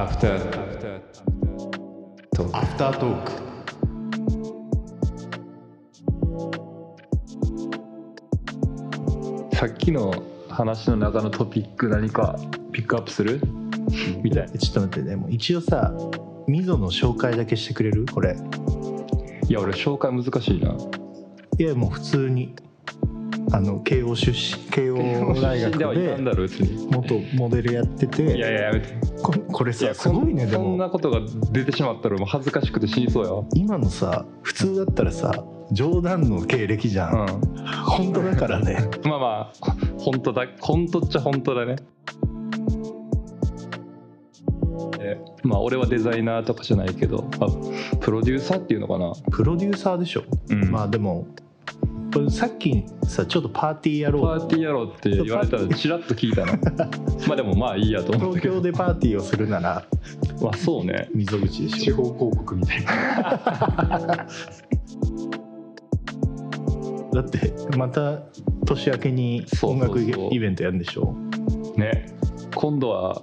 アフタートークアフタートークさっきの話の中のトピック何かピックアップする？みたいちょっと待ってね。もう一応さ溝の紹介だけしてくれる？これ。いや俺紹介難しいな。いやもう普通にあの慶応出身慶応大学で元モデルやってていやいややめて。ここれさすごいねでそんもなことが出てしまったらもう恥ずかしくて死にそうよ今のさ普通だったらさ冗談の経歴じゃん、うん。本当だからね。まあまあ本当だ本当っちゃ本当だね。えまあ俺はデザイナーとかじゃないけどあプロデューサーっていうのかな、プロデューサーでしょ、うん。まあでもさっきさちょっとパーティーやろうパーティーやろうって言われたらチラッと聞いたな まあでもまあいいやと思った東京でパーティーをするならまあそうね。溝口でしょ。地方広告みたいな。だってまた年明けにそうそうそう音楽イベントやるんでしょ。ね。今度は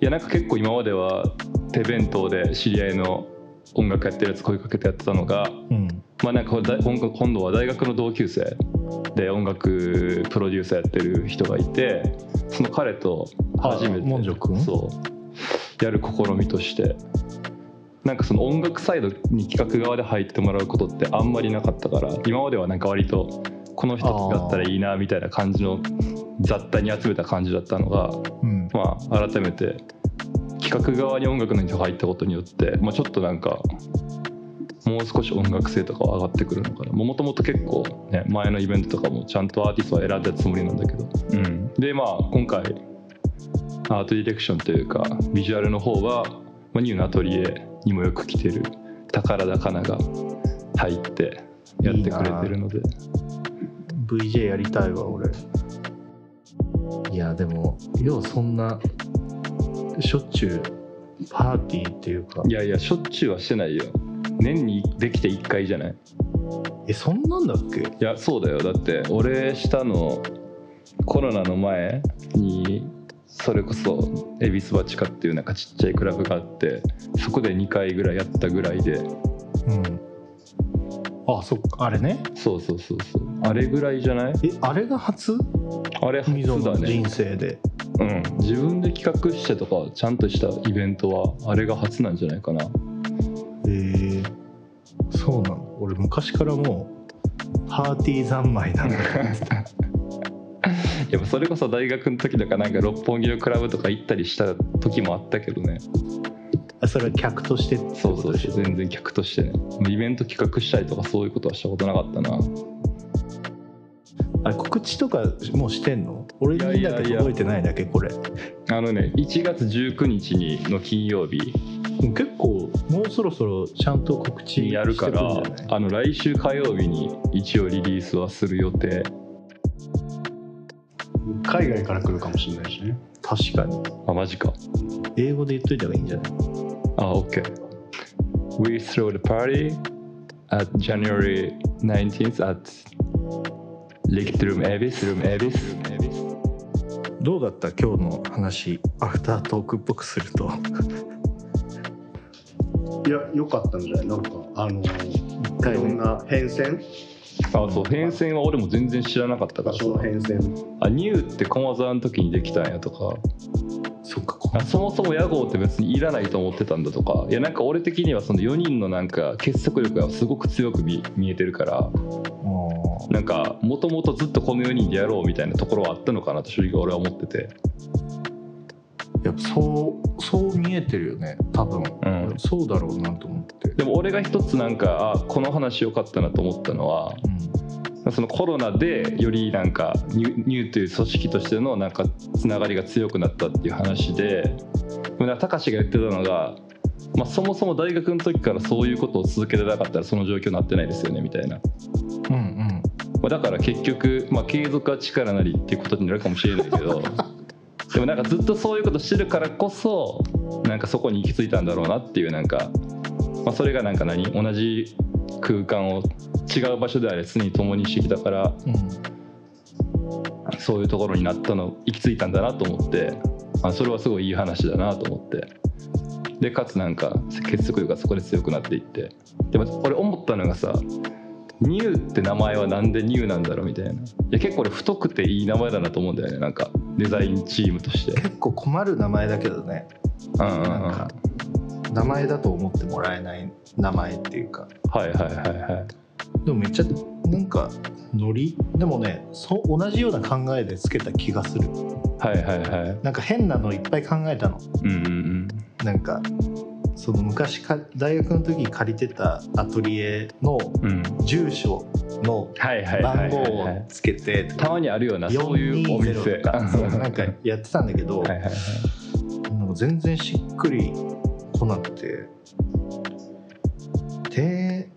いやなんか結構今までは手弁当で知り合いの音楽やってるやつ声かけてやってたのがうんまあなんかだ今今度は大学の同級生で音楽プロデューサーやってる人がいてその彼と初めてそうやる試みとしてなんかその音楽サイドに企画側で入ってもらうことってあんまりなかったから今まではなんか割とこの人だったらいいなみたいな感じの雑多に集めた感じだったのがうん。まあ改めて企画側に音楽の人が入ったことによって、まあ、ちょっとなんかもう少し音楽性とかは上がってくるのかな。もともと結構ね前のイベントとかもちゃんとアーティストは選んだつもりなんだけど、うん、でまあ今回アートディレクションというかビジュアルの方は、まあ、ニューのアトリエにもよく来てる宝田かなが入ってやってくれてるので。VJ やりたいわ俺。いやでもようそんなしょっちゅうパーティーっていうか。いやいやしょっちゅうはしてないよ年にできて1回じゃない？えそんなんだっけ？いやそうだよ。だって俺したのコロナの前にそれこそ恵比寿バチカっていうなんかちっちゃいクラブがあってそこで2回ぐらいやったぐらいで。うん。あそっか。あれね？そうそうそうそう。あれぐらいじゃない？えあれが初？あれ初だね。人生で、うん。自分で企画してとかちゃんとしたイベントはあれが初なんじゃないかな俺昔からもうパーティー三昧なんだ。よ やっぱそれこそ大学の時とかなんか六本木のクラブとか行ったりした時もあったけどね。あそれは客としてそうそう全然客としてね。イベント企画したりとかそういうことはしたことなかったなあれ告知とかもうしてんの？俺にだけ届いてないだけこれ。あのね1月19日にの金曜日。結構もうそろそろちゃんと告知にやるから。あの来週火曜日に一応リリースはする予定。海外から来るかもしれないしね。確かに。あマジか。英語で言っといた方がいいんじゃない？あ OK We throw the party at January 19th at Licht Room Abyss Room Abyss. どうだった今日の話？アフタートークっぽくすると。いや良かったんじゃない？なんかあのいろんな変遷？あそう変遷は俺も全然知らなかったからさ。場所の変遷。あニューって駒沢の時にできたんやとかそっかそもそも屋号って別にいらないと思ってたんだとか。いやなんか俺的にはその4人のなんか結束力がすごく強く見見えてるから。なんかもともとずっとこの4人でやろうみたいなところはあったのかなと正直俺は思ってて。やっぱそうそう見えてるよね多分、うん。そうだろうなと思って。でも俺が一つなんかあこの話良かったなと思ったのはうんそのコロナでよりなんかニュニューという組織としてのなんかつながりが強くなったっていう話で高志が言ってたのが、まあ、そもそも大学の時からそういうことを続けてなかったらその状況になってないですよねみたいな、うんうん。まあ、だから結局、まあ、継続は力なりっていうことになるかもしれないけど でもなんかずっとそういうことしてるからこそなんかそこに行き着いたんだろうなっていうなんか、まあ、それがなんか何？同じ空間を違う場所であれ常に共にしてきたからうんそういうところになったの行き着いたんだなと思ってあそれはすごいいい話だなと思って。でかつなんか結束力がそこで強くなっていって。でも俺思ったのがさニューって名前はなんでニューなんだろうみたいな。いや結構俺太くていい名前だなと思うんだよね。なんかデザインチームとして。結構困る名前だけどね。うんうんうん。名前だと思ってもらえない名前っていうか。はいはいはいはいでもめっちゃなんかノリ？でもねそう同じような考えでつけた気がする。はいはいはい。なんか変なのいっぱい考えたの。うんうんうん。なんかその昔か大学の時に借りてたアトリエのうん。住所のはいはいは番号いはい。はいをつけてたまにあるよなそういうお店。420とかそう なんかやってたんだけど、はいはいはい。なんか全然しっくりこなくて。で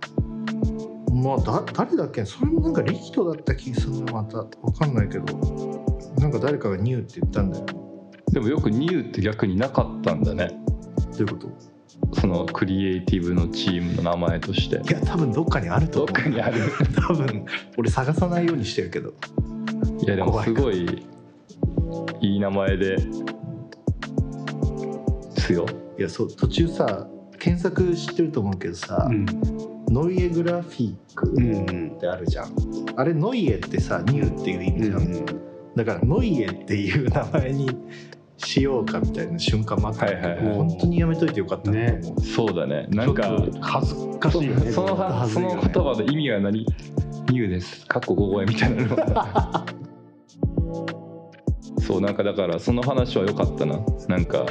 まあだ誰だっけ？それもなんかリキトだった気がするな。またわかんないけど。なんか誰かがニューって言ったんだよ。でもよくニューって逆になかったんだね。どういうこと？そのクリエイティブのチームの名前として。いや多分どっかにあるとどっ思うかにある。多分俺探さないようにしてるけど。いやでもすごいいい名前ですよ。いやそう途中さ検索知ってると思うけどさ、うんノイエグラフィックうんうんってあるじゃん、あれノイエってさニューっていう意味じゃん、だからノイエっていう名前にしようかみたいな瞬間もあったはいはいはい。本当にやめといてよかったなと思う、そうだね。なんか恥ずかしいよね。そのはその言葉の意味は何？ニューです。かっこ5声みたいなの。そうなんかだからその話は良かったな。なんか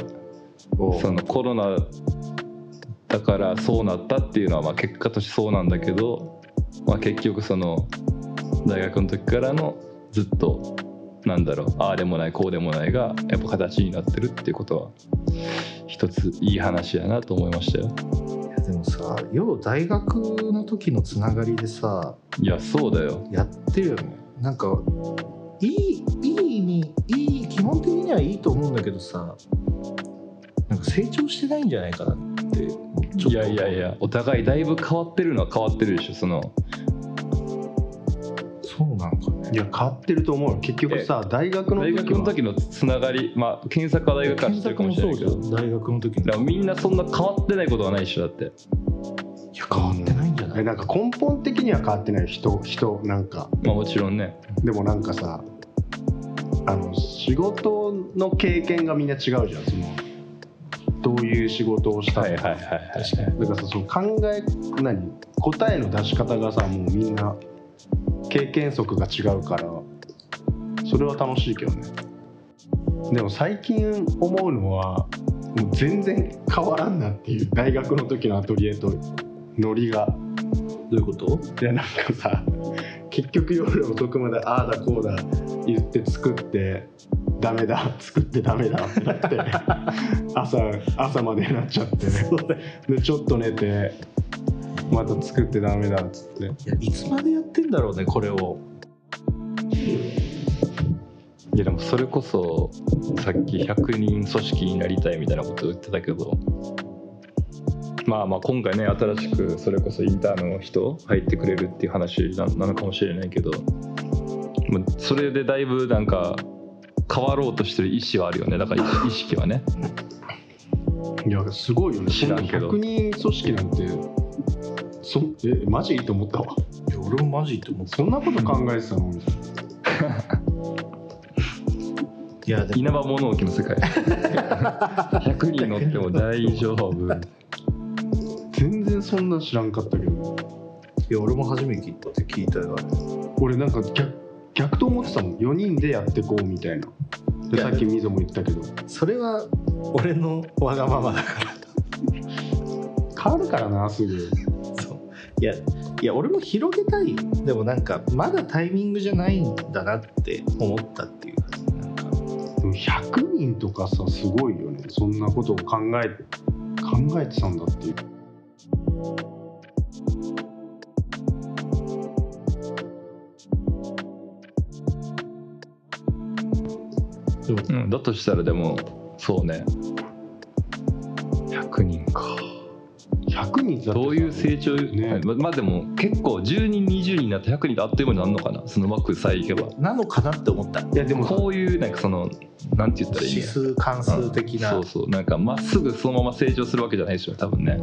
そのコロナだからそうなったっていうのはまあ結果としてそうなんだけど、まあ、結局その大学の時からのずっとなんだろうああでもないこうでもないがやっぱ形になってるっていうことは一ついい話やなと思いましたよ。でもさ要は大学の時のつながりでさいやそうだよ。やってるよね。なんかいいいい意味いい基本的にはいいと思うんだけどさなんか成長してないんじゃないかなっていやいやいやお互いだいぶ変わってるのは変わってるでしょその。そうなんかね。いや変わってると思うよ。結局さ大学の大時は。学の時のつながりまあ検索は大学から知ってるかもしれないけど。検索もそうじゃん大学の時だからみんなそんな変わってないことはないでしょだって。いや変わってないんじゃない、えなんか根本的には変わってないよ人人なんか。まあもちろんね。でもなんかさあの仕事の経験がみんな違うじゃんそのどういう仕事をしたとか、はいはいはいはいだからさその考え何答えの出し方がさもうみんな経験則が違うからそれは楽しいけどね。でも最近思うのはもう全然変わらんなっていう大学の時のアトリエとノリが。どういうこと？いやなんかさ結局夜遅くまでああだこうだ言って作ってダメだ作ってダメだってなって 朝朝までになっちゃって。でちょっと寝てまた作ってダメだっつって。いやいつまでやってんだろうねこれを。いやでもそれこそさっき100人組織になりたいみたいなことを言ってたけど。まあまあ今回ね新しくそれこそインターンの人入ってくれるっていう話ななのかもしれないけど。まあそれでだいぶなんか変わろうとしてる意思はあるよね。だから意意識はね。いやすごいよね。知らんけど。そんな100人組織なんてそえマジ？と思ったわ。いや俺もマジって思った。そんなこと考えてたの？みたいいやでも。稲葉物置の世界。100人乗っても大丈夫。な全然そんな知らんかったけど。いや俺も初めて聞いたって聞いたよあれ。俺なんか逆逆と思ってたもん。4人でやってこうみたいな。でさっきみぞも言ったけど。それは俺のわがままだから。変わるからなすぐ。そう。いやいや俺も広げたい。でもなんかまだタイミングじゃないんだなって思ったっていうなんか。でも100人とかさすごいよね。そんなことを考え考えてたんだっていうう。ん、だとしたらでもそうね。100人か。100人だっどういう成長、ね。ままあでも結構10人20人になって100人であっという間になるのかな？その枠さえいけば。なのかなって思った。いやでもこういうなんかそのなんて言ったらいいん指や数関数的な、そうそう。なんかまっすぐそのまま成長するわけじゃないですよ多分ね、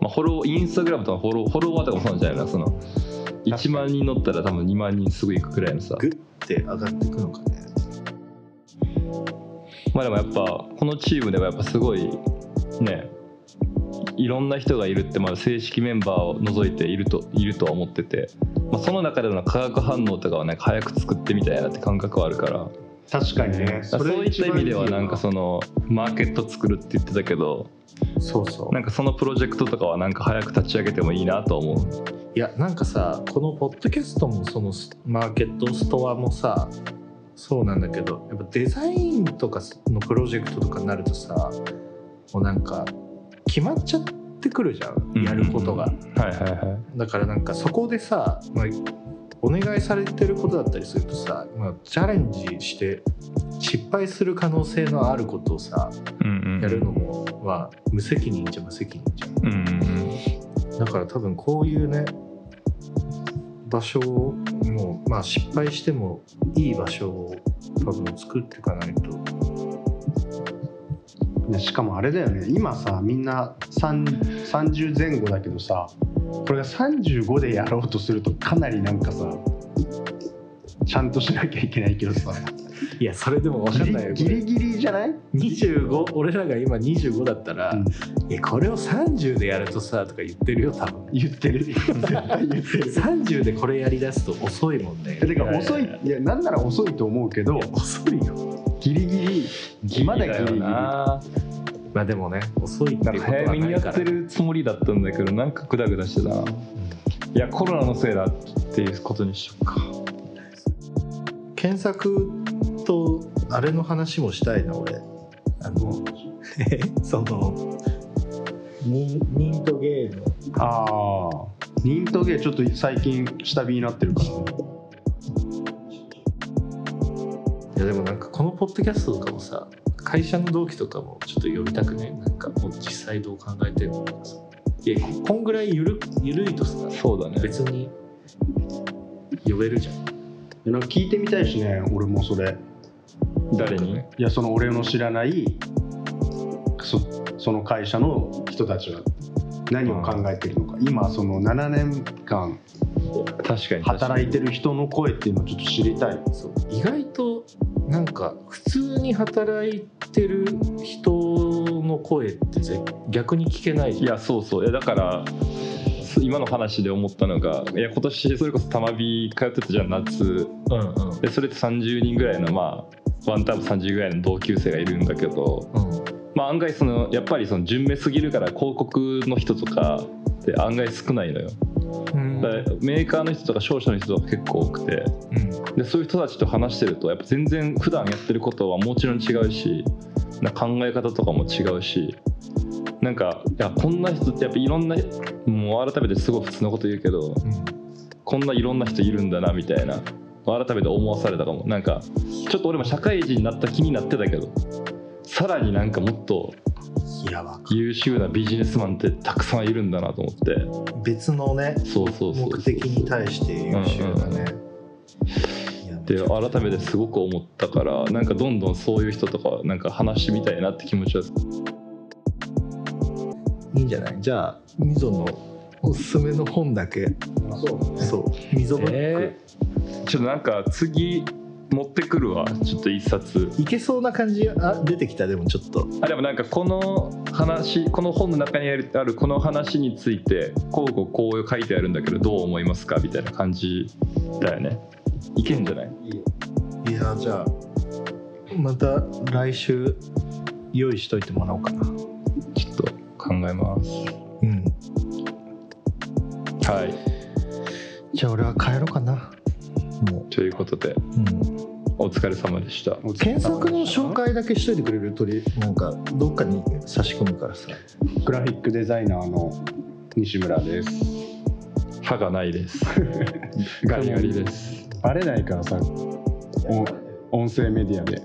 まあ、フォローインスタグラムとかフォローフォロワーとかもそうなんじゃないかなその。1万人乗ったら多分2万人すぐ行くくらいのさ。グッて上がっていくのかねまあでもやっぱこのチームではやっぱすごいねいろんな人がいるってまだ正式メンバーを除いているといるとは思ってて、まあ、その中での化学反応とかはなんか早く作ってみたいなって感覚はあるから。確かにね。そういった意味ではなんかそのマーケット作るって言ってたけどそうそう。なんかそのプロジェクトとかはなんか早く立ち上げてもいいなと思う。いやなんかさこのポッドキャストもそのスマーケットストアもさそうなんだけどやっぱデザインとかのプロジェクトとかになるとさもうなんか決まっちゃってくるじゃんやることが、だからなんかそこでさ、まあ、お願いされてることだったりするとさ、まあ、チャレンジして失敗する可能性のあることをさうんうん。やるのも、まあ、無責任じゃ無責任じゃんうんうん。だから多分こういうね場所をもまあ失敗してもいい場所を多分作っていかないと。しかもあれだよね。今さみんな3 30前後だけどさこれが35でやろうとするとかなりなんかさちゃんとしなきゃいけないけどさ。いやそれでも分かんないよギリギリギリじゃない？25俺らが今25だったら、うん。いやこれを30でやるとさとか言ってるよ多分。言ってる。言ってる。30でこれやりだすと遅いもんね。てか遅いいやなんなら遅いと思うけど遅いよ。ギリギリまだギリギリ。まあでもね遅いってないんかうことは早めにやってるつもりだったんだけどなんかグダグダしてたな。いやコロナのせいだっていうことにしようか。検索とあれの話もしたいな俺。あの そのニニントゲーのああニントゲーちょっと最近下火になってるから。ねいやでもなんかこのポッドキャストとかもさ会社の同期とかもちょっと呼びたくね？なんかもう実際どう考えてるのとかさ。いやここんぐらいゆるゆるいとさそうだね。別に呼べるじゃん。でなんか聞いてみたいしね俺もそれ誰に。いやその俺の知らないそその会社の人たちは何を考えてるのか、今その7年間確かに。働いてる人の声っていうのをちょっと知りたい。そう。意外となんか普通に働いてる人の声ってぜ逆に聞けないいやそうそう。いやだからす今の話で思ったのがいや今年それこそ玉美通ってたじゃん夏。うんうん。でそれって30人ぐらいのまあワンターム30ぐらいの同級生がいるんだけど、うん。まあ、案外そのやっぱりその順目すぎるから広告の人とかって案外少ないのよ。うん。メーカーの人とか商社の人とか結構多くて。うん。でそういう人たちと話してるとやっぱ全然普段やってることはもちろん違うしな考え方とかも違うしなんかいやこんな人ってやっぱいろんなもう改めてすごい普通のこと言うけどこんないろんな人いるんだなみたいな改めて思わされたかも。なんかちょっと俺も社会人になった気になってたけどさらになんかもっと優秀なビジネスマンってたくさんいるんだなと思って。る別のねそうそうそう目的に対して優秀だね、いやで改めてすごく思ったからなんかどんどんそういう人とかなんか話してみたいなって気持ちは。いいんじゃない？じゃあ溝のおすすめの本だけ。そうそう。溝ブック、えちょっとなんか次持ってくるわ。ちょっと一冊。いけそうな感じあ出てきたでもちょっと。あでもなんかこの話この本の中にあるこの話についてこうこうこう書いてあるんだけどどう思いますかみたいな感じだよね。いけんじゃない？いやじゃあまた来週用意しといてもらおうかな。ちょっと考えます。うん。はい。じゃあ俺は帰ろうかなもということで。う、うん、お疲れ様でした。検索の紹介だけしといてくれるとりなんかどっかに差し込むからさ。グラフィックデザイナーの西村です。歯がないです。ガリガリです。バレないからさ。お音声メディアで。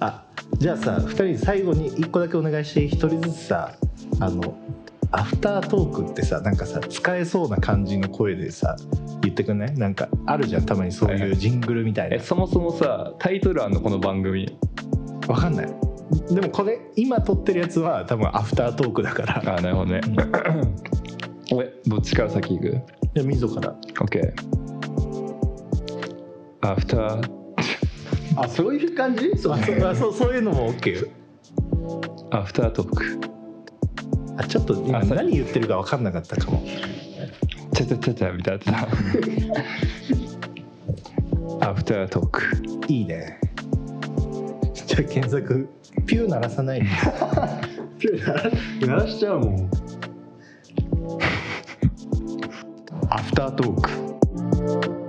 あじゃあさ2人最後に1個だけお願いして1人ずつさあのアフタートークってさなんかさ使えそうな感じの声でさ言ってくんない？なんかあるじゃんたまにそうはいうジングルみたいな、えそもそもさタイトルあんのこの番組？わかんない。でもこれ今撮ってるやつは多分アフタートークだから。あなるほどね。えどっちから先行く？じゃあ溝から ?OK アフター？あそういう感じ？そう そうあそうそういうのも OK よ。アフタートークあちょっと今何言ってるか分かんなかったかも。ちゃちゃちゃちゃみたいな。さ アフタートーク。いいね。じゃあ検索。ピュー鳴らさないで。鳴らしちゃうもん。アフタートーク